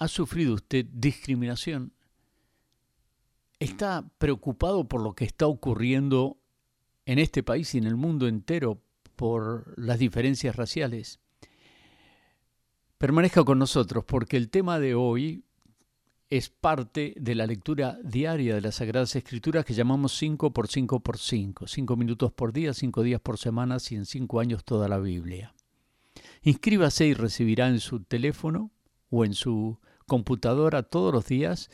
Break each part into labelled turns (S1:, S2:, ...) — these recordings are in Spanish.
S1: ¿Ha sufrido usted discriminación? ¿Está preocupado por lo que está ocurriendo en este país y en el mundo entero por las diferencias raciales? Permanezca con nosotros porque el tema de hoy es parte de la lectura diaria de las Sagradas Escrituras que llamamos 5 por 5 por 5, 5 minutos por día, 5 días por semana y en 5 años toda la Biblia. Inscríbase y recibirá en su teléfono o en su computadora todos los días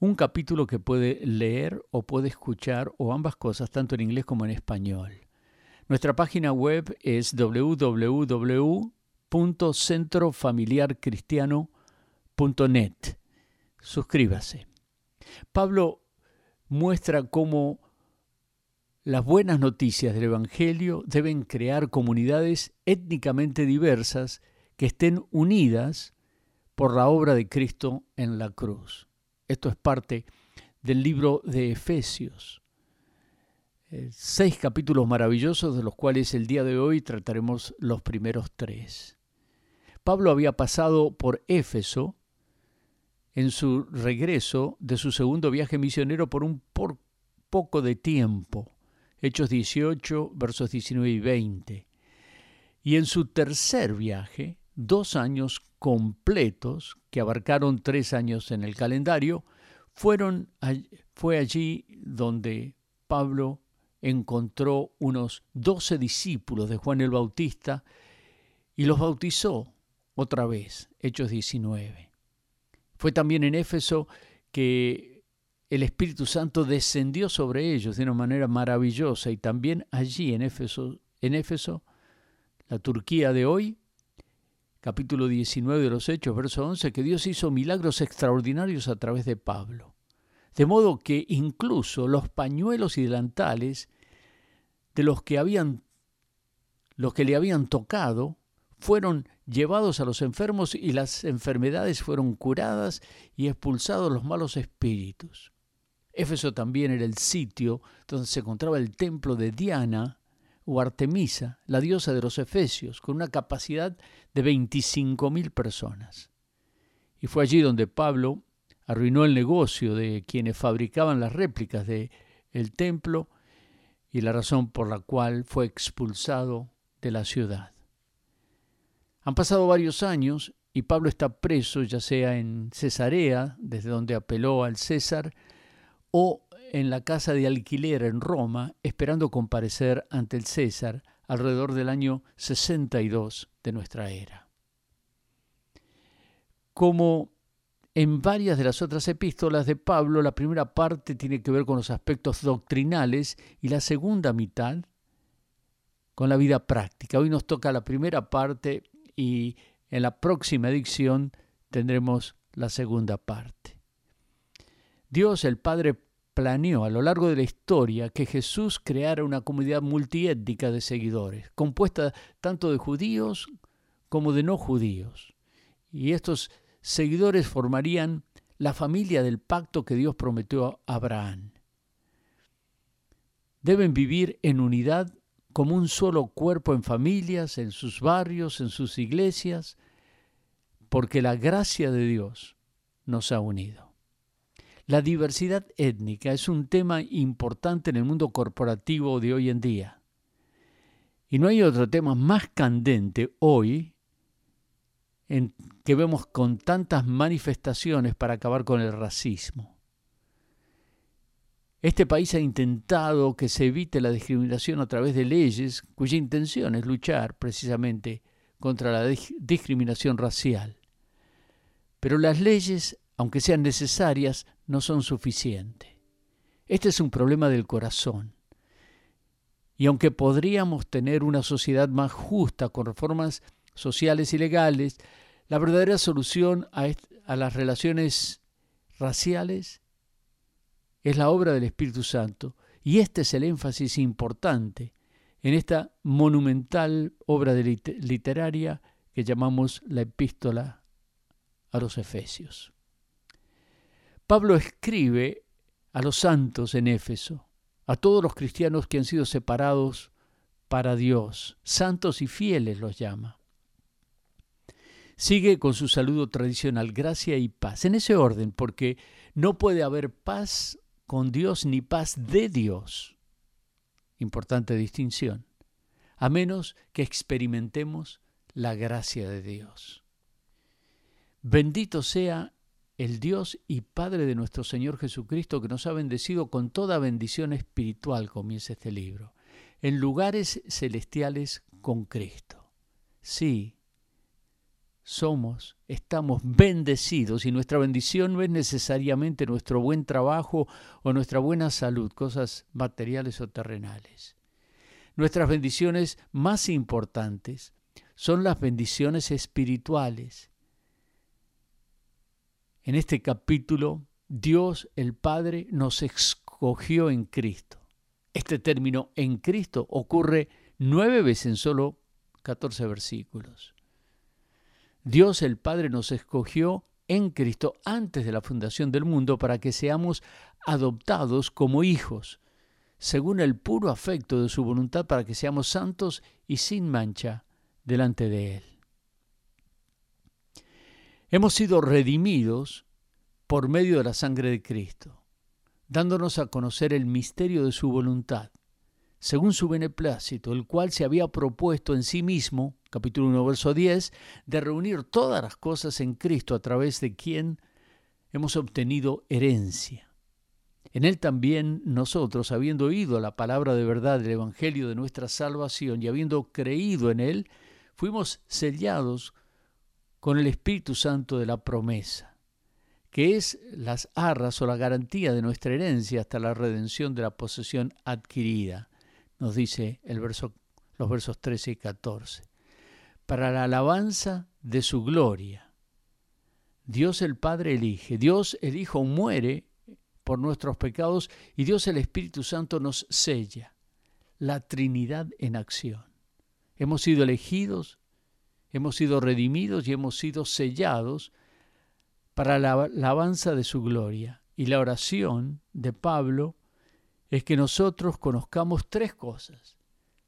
S1: un capítulo que puede leer o puede escuchar o ambas cosas, tanto en inglés como en español. Nuestra página web es www.centrofamiliarcristiano.net. Suscríbase. Pablo muestra cómo las buenas noticias del Evangelio deben crear comunidades étnicamente diversas que estén unidas por la obra de Cristo en la cruz. Esto es parte del libro de Efesios. Eh, seis capítulos maravillosos de los cuales el día de hoy trataremos los primeros tres. Pablo había pasado por Éfeso en su regreso de su segundo viaje misionero por un poco de tiempo. Hechos 18, versos 19 y 20. Y en su tercer viaje, dos años completos, que abarcaron tres años en el calendario, fueron, fue allí donde Pablo encontró unos doce discípulos de Juan el Bautista y los bautizó otra vez, Hechos 19. Fue también en Éfeso que el Espíritu Santo descendió sobre ellos de una manera maravillosa y también allí en Éfeso, en Éfeso la Turquía de hoy, capítulo 19 de los Hechos, verso 11, que Dios hizo milagros extraordinarios a través de Pablo. De modo que incluso los pañuelos y delantales de los que habían los que le habían tocado fueron llevados a los enfermos y las enfermedades fueron curadas y expulsados los malos espíritus. Éfeso también era el sitio donde se encontraba el templo de Diana, o Artemisa, la diosa de los Efesios, con una capacidad de 25.000 personas. Y fue allí donde Pablo arruinó el negocio de quienes fabricaban las réplicas del el templo y la razón por la cual fue expulsado de la ciudad. Han pasado varios años y Pablo está preso ya sea en Cesarea, desde donde apeló al César, o en la casa de alquiler en Roma, esperando comparecer ante el César alrededor del año 62 de nuestra era. Como en varias de las otras epístolas de Pablo, la primera parte tiene que ver con los aspectos doctrinales y la segunda mitad con la vida práctica. Hoy nos toca la primera parte y en la próxima edición tendremos la segunda parte. Dios el Padre planeó a lo largo de la historia que Jesús creara una comunidad multiétnica de seguidores, compuesta tanto de judíos como de no judíos. Y estos seguidores formarían la familia del pacto que Dios prometió a Abraham. Deben vivir en unidad como un solo cuerpo en familias, en sus barrios, en sus iglesias, porque la gracia de Dios nos ha unido. La diversidad étnica es un tema importante en el mundo corporativo de hoy en día. Y no hay otro tema más candente hoy en que vemos con tantas manifestaciones para acabar con el racismo. Este país ha intentado que se evite la discriminación a través de leyes cuya intención es luchar precisamente contra la discriminación racial. Pero las leyes, aunque sean necesarias, no son suficientes. Este es un problema del corazón. Y aunque podríamos tener una sociedad más justa con reformas sociales y legales, la verdadera solución a, las relaciones raciales es la obra del Espíritu Santo. Y este es el énfasis importante en esta monumental obra literaria que llamamos la epístola a los Efesios. Pablo escribe a los santos en Éfeso, a todos los cristianos que han sido separados para Dios, santos y fieles los llama. Sigue con su saludo tradicional, gracia y paz, en ese orden, porque no puede haber paz con Dios ni paz de Dios. Importante distinción. A menos que experimentemos la gracia de Dios. Bendito sea el Dios y Padre de nuestro Señor Jesucristo, que nos ha bendecido con toda bendición espiritual, comienza este libro, en lugares celestiales con Cristo. Sí, somos, estamos bendecidos y nuestra bendición no es necesariamente nuestro buen trabajo o nuestra buena salud, cosas materiales o terrenales. Nuestras bendiciones más importantes son las bendiciones espirituales en este capítulo, Dios el Padre nos escogió en Cristo. Este término en Cristo ocurre nueve veces en solo 14 versículos. Dios el Padre nos escogió en Cristo antes de la fundación del mundo para que seamos adoptados como hijos, según el puro afecto de su voluntad para que seamos santos y sin mancha delante de Él. Hemos sido redimidos por medio de la sangre de Cristo, dándonos a conocer el misterio de su voluntad, según su beneplácito, el cual se había propuesto en sí mismo, capítulo 1, verso 10, de reunir todas las cosas en Cristo a través de quien hemos obtenido herencia. En él también nosotros, habiendo oído la palabra de verdad del Evangelio de nuestra salvación y habiendo creído en él, fuimos sellados con el Espíritu Santo de la promesa, que es las arras o la garantía de nuestra herencia hasta la redención de la posesión adquirida, nos dice el verso, los versos 13 y 14, para la alabanza de su gloria. Dios el Padre elige, Dios el Hijo muere por nuestros pecados y Dios el Espíritu Santo nos sella, la Trinidad en acción. Hemos sido elegidos hemos sido redimidos y hemos sido sellados para la alabanza de su gloria. Y la oración de Pablo es que nosotros conozcamos tres cosas.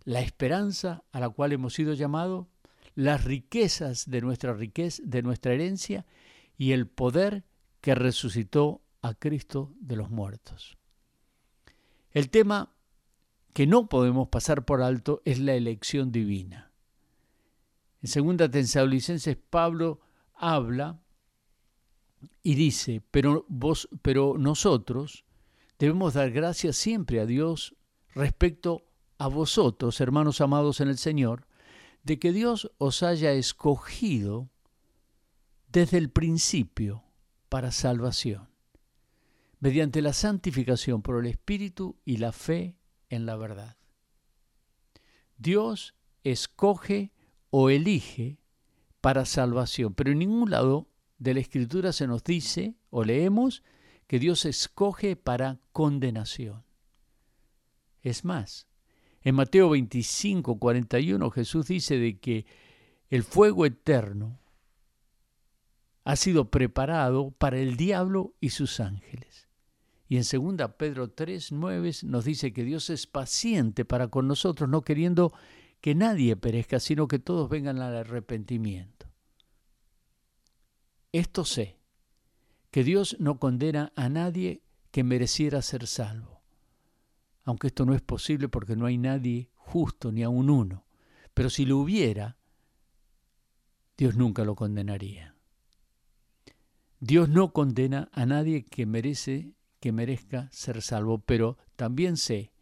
S1: La esperanza a la cual hemos sido llamados, las riquezas de nuestra riqueza, de nuestra herencia y el poder que resucitó a Cristo de los muertos. El tema que no podemos pasar por alto es la elección divina. En segunda Tesalonicenses Pablo habla y dice, pero vos, pero nosotros debemos dar gracias siempre a Dios respecto a vosotros, hermanos amados en el Señor, de que Dios os haya escogido desde el principio para salvación, mediante la santificación por el Espíritu y la fe en la verdad. Dios escoge o elige para salvación. Pero en ningún lado de la Escritura se nos dice o leemos que Dios escoge para condenación. Es más, en Mateo 25, 41 Jesús dice de que el fuego eterno ha sido preparado para el diablo y sus ángeles. Y en 2 Pedro 3, 9 nos dice que Dios es paciente para con nosotros, no queriendo que nadie perezca, sino que todos vengan al arrepentimiento. Esto sé, que Dios no condena a nadie que mereciera ser salvo, aunque esto no es posible porque no hay nadie justo ni aun uno, pero si lo hubiera, Dios nunca lo condenaría. Dios no condena a nadie que merece que merezca ser salvo, pero también sé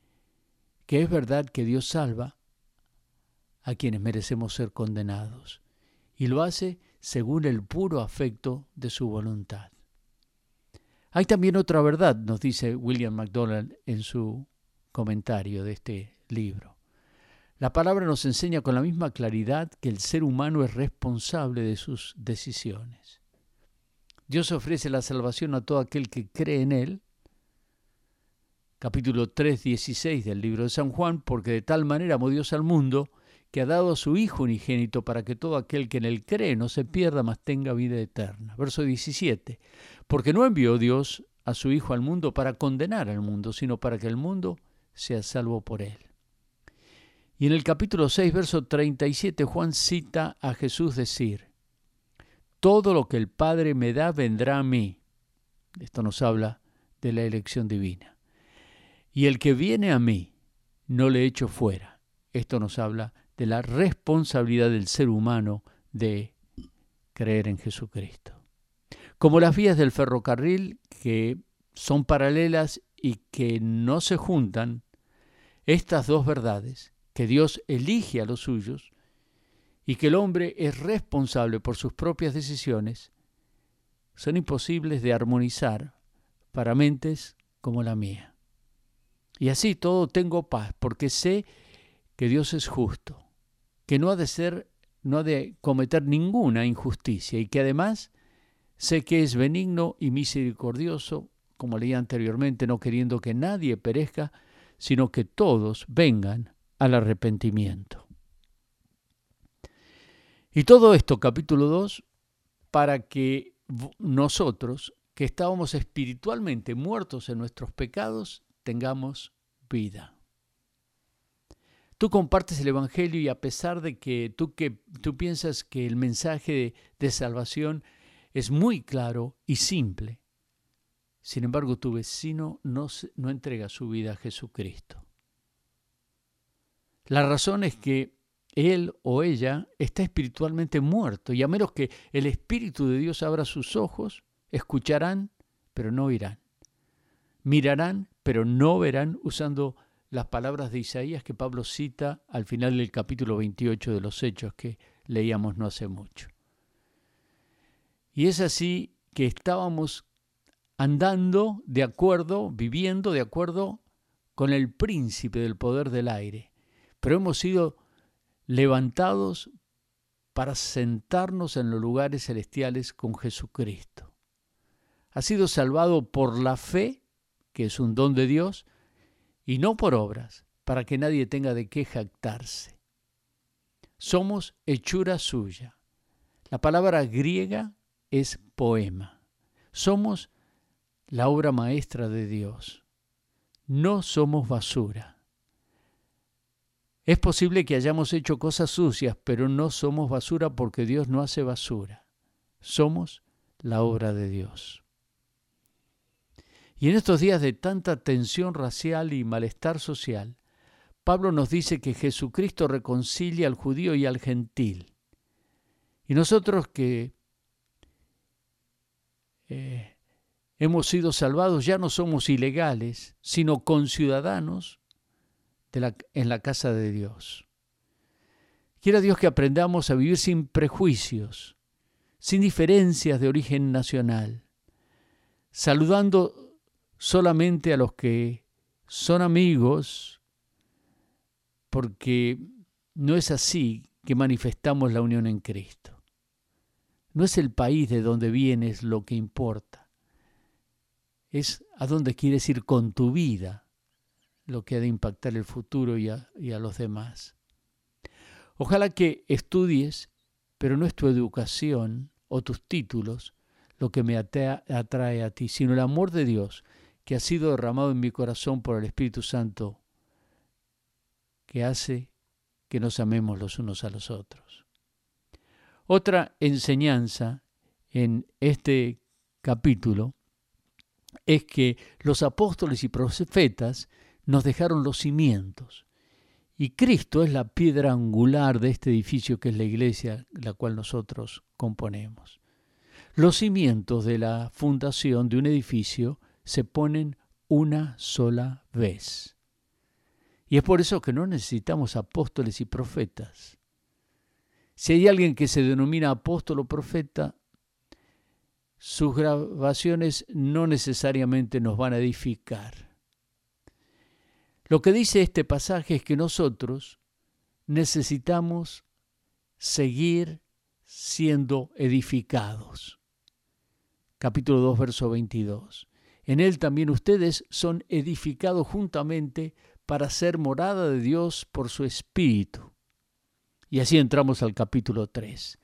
S1: que es verdad que Dios salva a quienes merecemos ser condenados, y lo hace según el puro afecto de su voluntad. Hay también otra verdad, nos dice William MacDonald en su comentario de este libro. La palabra nos enseña con la misma claridad que el ser humano es responsable de sus decisiones. Dios ofrece la salvación a todo aquel que cree en Él. Capítulo 3, 16 del libro de San Juan, porque de tal manera amó Dios al mundo que ha dado a su Hijo unigénito para que todo aquel que en él cree no se pierda, mas tenga vida eterna. Verso 17. Porque no envió Dios a su Hijo al mundo para condenar al mundo, sino para que el mundo sea salvo por él. Y en el capítulo 6, verso 37, Juan cita a Jesús decir, todo lo que el Padre me da vendrá a mí. Esto nos habla de la elección divina. Y el que viene a mí, no le echo fuera. Esto nos habla de la responsabilidad del ser humano de creer en Jesucristo. Como las vías del ferrocarril que son paralelas y que no se juntan, estas dos verdades, que Dios elige a los suyos y que el hombre es responsable por sus propias decisiones, son imposibles de armonizar para mentes como la mía. Y así todo tengo paz, porque sé que Dios es justo, que no ha de ser, no ha de cometer ninguna injusticia y que además sé que es benigno y misericordioso, como leía anteriormente, no queriendo que nadie perezca, sino que todos vengan al arrepentimiento. Y todo esto, capítulo 2, para que nosotros, que estábamos espiritualmente muertos en nuestros pecados, tengamos vida. Tú compartes el Evangelio y a pesar de que tú, que, tú piensas que el mensaje de, salvación es muy claro y simple, sin embargo tu vecino no, no entrega su vida a Jesucristo. La razón es que él o ella está espiritualmente muerto y a menos que el Espíritu de Dios abra sus ojos, escucharán, pero no oirán. Mirarán, pero no verán, usando las palabras de Isaías que Pablo cita al final del capítulo 28 de los Hechos que leíamos no hace mucho. Y es así que estábamos andando de acuerdo, viviendo de acuerdo con el príncipe del poder del aire, pero hemos sido levantados para sentarnos en los lugares celestiales con Jesucristo. Ha sido salvado por la fe, que es un don de Dios, y no por obras, para que nadie tenga de qué jactarse. Somos hechura suya. La palabra griega es poema. Somos la obra maestra de Dios. No somos basura. Es posible que hayamos hecho cosas sucias, pero no somos basura porque Dios no hace basura. Somos la obra de Dios. Y en estos días de tanta tensión racial y malestar social, Pablo nos dice que Jesucristo reconcilia al judío y al gentil. Y nosotros que eh, hemos sido salvados ya no somos ilegales, sino conciudadanos en la casa de Dios. Quiera Dios que aprendamos a vivir sin prejuicios, sin diferencias de origen nacional, saludando solamente a los que son amigos, porque no es así que manifestamos la unión en Cristo. No es el país de donde vienes lo que importa, es a dónde quieres ir con tu vida lo que ha de impactar el futuro y a, y a los demás. Ojalá que estudies, pero no es tu educación o tus títulos lo que me atrae a ti, sino el amor de Dios que ha sido derramado en mi corazón por el Espíritu Santo, que hace que nos amemos los unos a los otros. Otra enseñanza en este capítulo es que los apóstoles y profetas nos dejaron los cimientos. Y Cristo es la piedra angular de este edificio que es la iglesia, la cual nosotros componemos. Los cimientos de la fundación de un edificio se ponen una sola vez. Y es por eso que no necesitamos apóstoles y profetas. Si hay alguien que se denomina apóstol o profeta, sus grabaciones no necesariamente nos van a edificar. Lo que dice este pasaje es que nosotros necesitamos seguir siendo edificados. Capítulo 2, verso 22. En él también ustedes son edificados juntamente para ser morada de Dios por su Espíritu. Y así entramos al capítulo 3.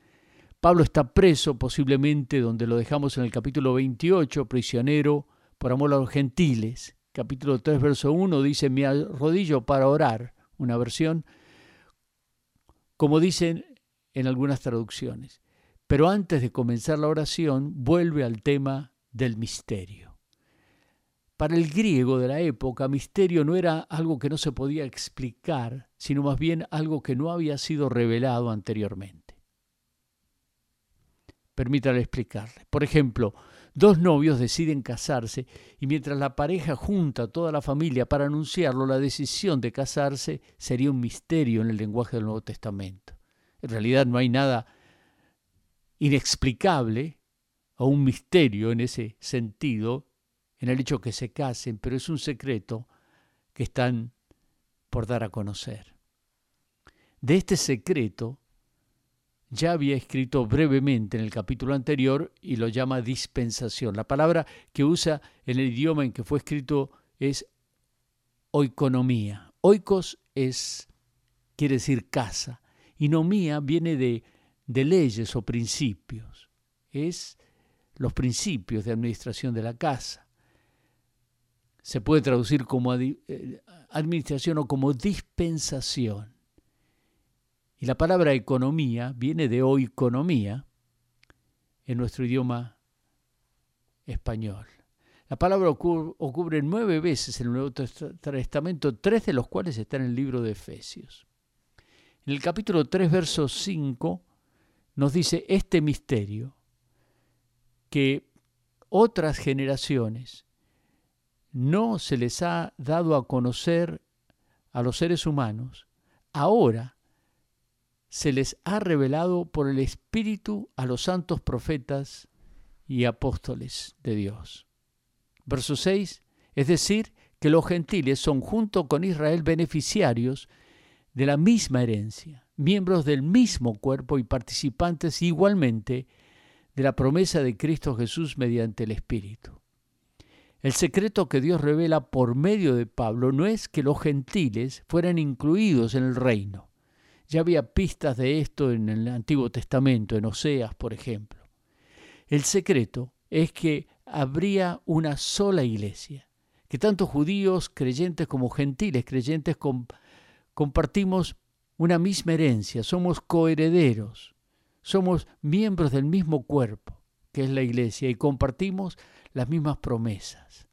S1: Pablo está preso, posiblemente donde lo dejamos en el capítulo 28, prisionero por amor a los gentiles capítulo 3, verso 1, dice, me arrodillo para orar, una versión, como dicen en algunas traducciones. Pero antes de comenzar la oración, vuelve al tema del misterio. Para el griego de la época, misterio no era algo que no se podía explicar, sino más bien algo que no había sido revelado anteriormente. Permítale explicarle. Por ejemplo, dos novios deciden casarse y mientras la pareja junta a toda la familia para anunciarlo, la decisión de casarse sería un misterio en el lenguaje del Nuevo Testamento. En realidad no hay nada inexplicable o un misterio en ese sentido, en el hecho que se casen, pero es un secreto que están por dar a conocer. De este secreto ya había escrito brevemente en el capítulo anterior y lo llama dispensación. La palabra que usa en el idioma en que fue escrito es oikonomía. Oikos es, quiere decir casa, y nomía viene de de leyes o principios. Es los principios de administración de la casa. Se puede traducir como eh, administración o como dispensación. Y la palabra economía viene de oikonomía en nuestro idioma español. La palabra ocurre nueve veces en el Nuevo Testamento, tres de los cuales están en el libro de Efesios. En el capítulo 3, verso 5, nos dice este misterio que otras generaciones no se les ha dado a conocer a los seres humanos, ahora se les ha revelado por el Espíritu a los santos profetas y apóstoles de Dios. Verso 6, es decir, que los gentiles son junto con Israel beneficiarios de la misma herencia miembros del mismo cuerpo y participantes igualmente de la promesa de Cristo Jesús mediante el Espíritu. El secreto que Dios revela por medio de Pablo no es que los gentiles fueran incluidos en el reino. Ya había pistas de esto en el Antiguo Testamento, en Oseas, por ejemplo. El secreto es que habría una sola iglesia, que tanto judíos creyentes como gentiles creyentes compartimos una misma herencia, somos coherederos, somos miembros del mismo cuerpo, que es la iglesia, y compartimos las mismas promesas.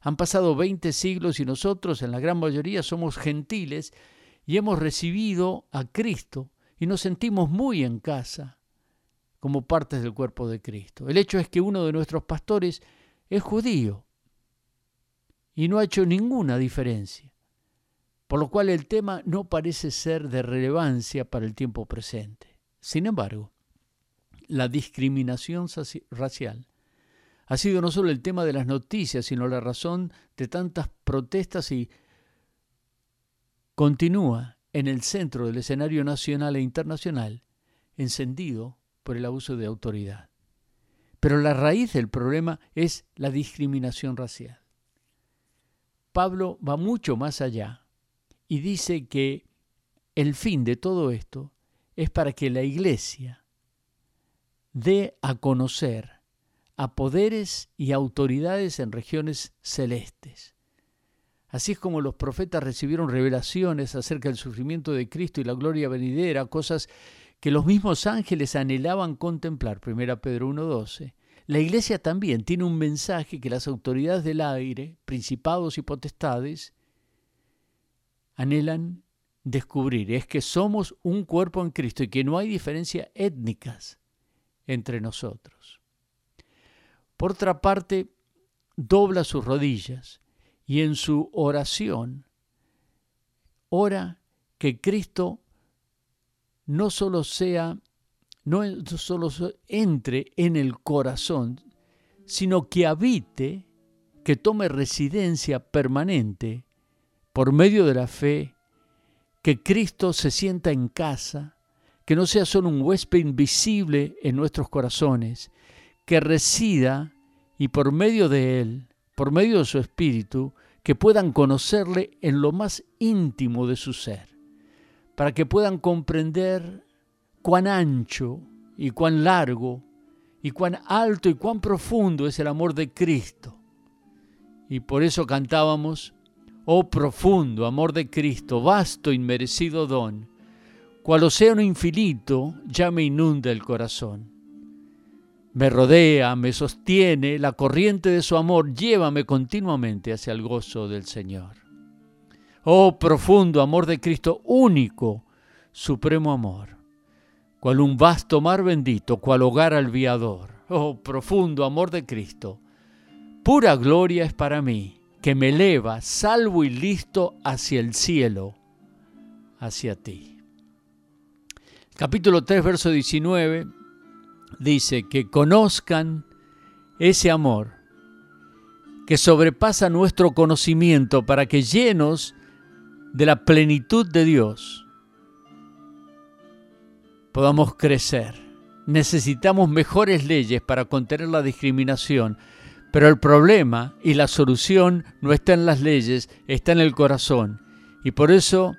S1: Han pasado 20 siglos y nosotros, en la gran mayoría, somos gentiles y hemos recibido a Cristo y nos sentimos muy en casa como partes del cuerpo de Cristo. El hecho es que uno de nuestros pastores es judío y no ha hecho ninguna diferencia por lo cual el tema no parece ser de relevancia para el tiempo presente. Sin embargo, la discriminación racial ha sido no solo el tema de las noticias, sino la razón de tantas protestas y continúa en el centro del escenario nacional e internacional, encendido por el abuso de autoridad. Pero la raíz del problema es la discriminación racial. Pablo va mucho más allá y dice que el fin de todo esto es para que la iglesia dé a conocer a poderes y autoridades en regiones celestes. Así es como los profetas recibieron revelaciones acerca del sufrimiento de Cristo y la gloria venidera, cosas que los mismos ángeles anhelaban contemplar. 1 Pedro 1.12. La iglesia también tiene un mensaje que las autoridades del aire, principados y potestades, anhelan descubrir, es que somos un cuerpo en Cristo y que no hay diferencias étnicas entre nosotros. Por otra parte, dobla sus rodillas y en su oración ora que Cristo no solo sea, no solo entre en el corazón, sino que habite, que tome residencia permanente por medio de la fe, que Cristo se sienta en casa, que no sea solo un huésped invisible en nuestros corazones, que resida y por medio de Él, por medio de su Espíritu, que puedan conocerle en lo más íntimo de su ser, para que puedan comprender cuán ancho y cuán largo y cuán alto y cuán profundo es el amor de Cristo. Y por eso cantábamos, Oh profundo amor de Cristo, vasto inmerecido don, cual océano infinito, ya me inunda el corazón. Me rodea, me sostiene, la corriente de su amor, llévame continuamente hacia el gozo del Señor. Oh profundo amor de Cristo, único, supremo amor, cual un vasto mar bendito, cual hogar alviador. Oh profundo amor de Cristo, pura gloria es para mí, que me eleva, salvo y listo hacia el cielo, hacia ti. Capítulo 3, verso 19 dice que conozcan ese amor que sobrepasa nuestro conocimiento para que llenos de la plenitud de Dios podamos crecer. Necesitamos mejores leyes para contener la discriminación, pero el problema y la solución no está en las leyes, está en el corazón. Y por eso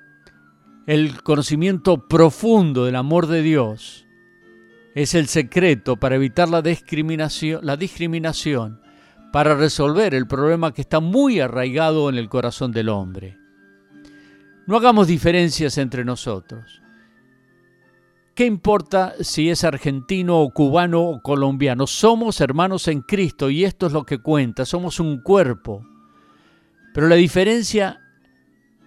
S1: el conocimiento profundo del amor de Dios es el secreto para evitar la discriminación, la discriminación, para resolver el problema que está muy arraigado en el corazón del hombre. No hagamos diferencias entre nosotros. ¿Qué importa si es argentino o cubano o colombiano? Somos hermanos en Cristo y esto es lo que cuenta, somos un cuerpo. Pero la diferencia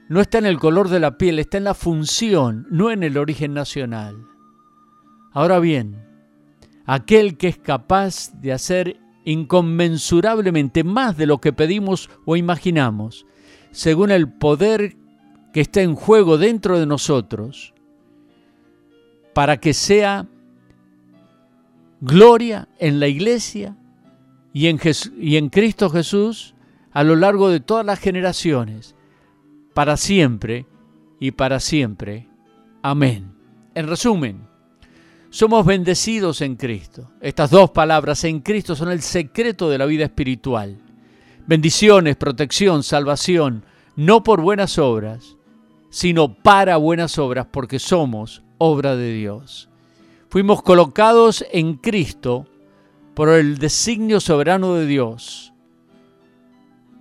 S1: no está en el color de la piel, está en la función, no en el origen nacional. Ahora bien, aquel que es capaz de hacer inconmensurablemente más de lo que pedimos o imaginamos, según el poder que está en juego dentro de nosotros para que sea gloria en la iglesia y en, y en Cristo Jesús a lo largo de todas las generaciones, para siempre y para siempre. Amén. En resumen, somos bendecidos en Cristo. Estas dos palabras en Cristo son el secreto de la vida espiritual. Bendiciones, protección, salvación, no por buenas obras, sino para buenas obras, porque somos obra de Dios. Fuimos colocados en Cristo por el designio soberano de Dios,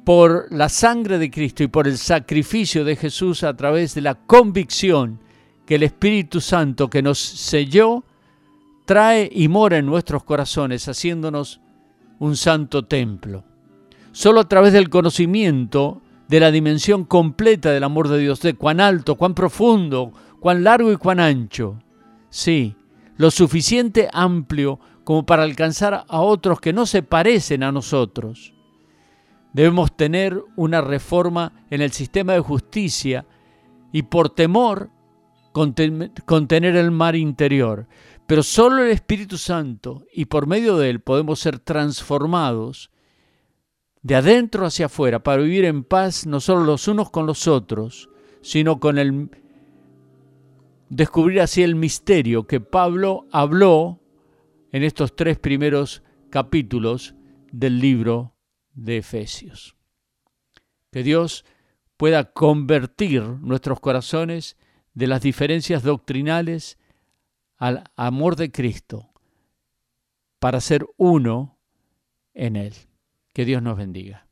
S1: por la sangre de Cristo y por el sacrificio de Jesús a través de la convicción que el Espíritu Santo que nos selló trae y mora en nuestros corazones, haciéndonos un santo templo. Solo a través del conocimiento de la dimensión completa del amor de Dios, de cuán alto, cuán profundo, cuán largo y cuán ancho. Sí, lo suficiente amplio como para alcanzar a otros que no se parecen a nosotros. Debemos tener una reforma en el sistema de justicia y por temor contener el mar interior. Pero solo el Espíritu Santo y por medio de él podemos ser transformados de adentro hacia afuera, para vivir en paz no solo los unos con los otros, sino con el descubrir así el misterio que Pablo habló en estos tres primeros capítulos del libro de Efesios. Que Dios pueda convertir nuestros corazones de las diferencias doctrinales al amor de Cristo para ser uno en Él. Que Dios nos bendiga.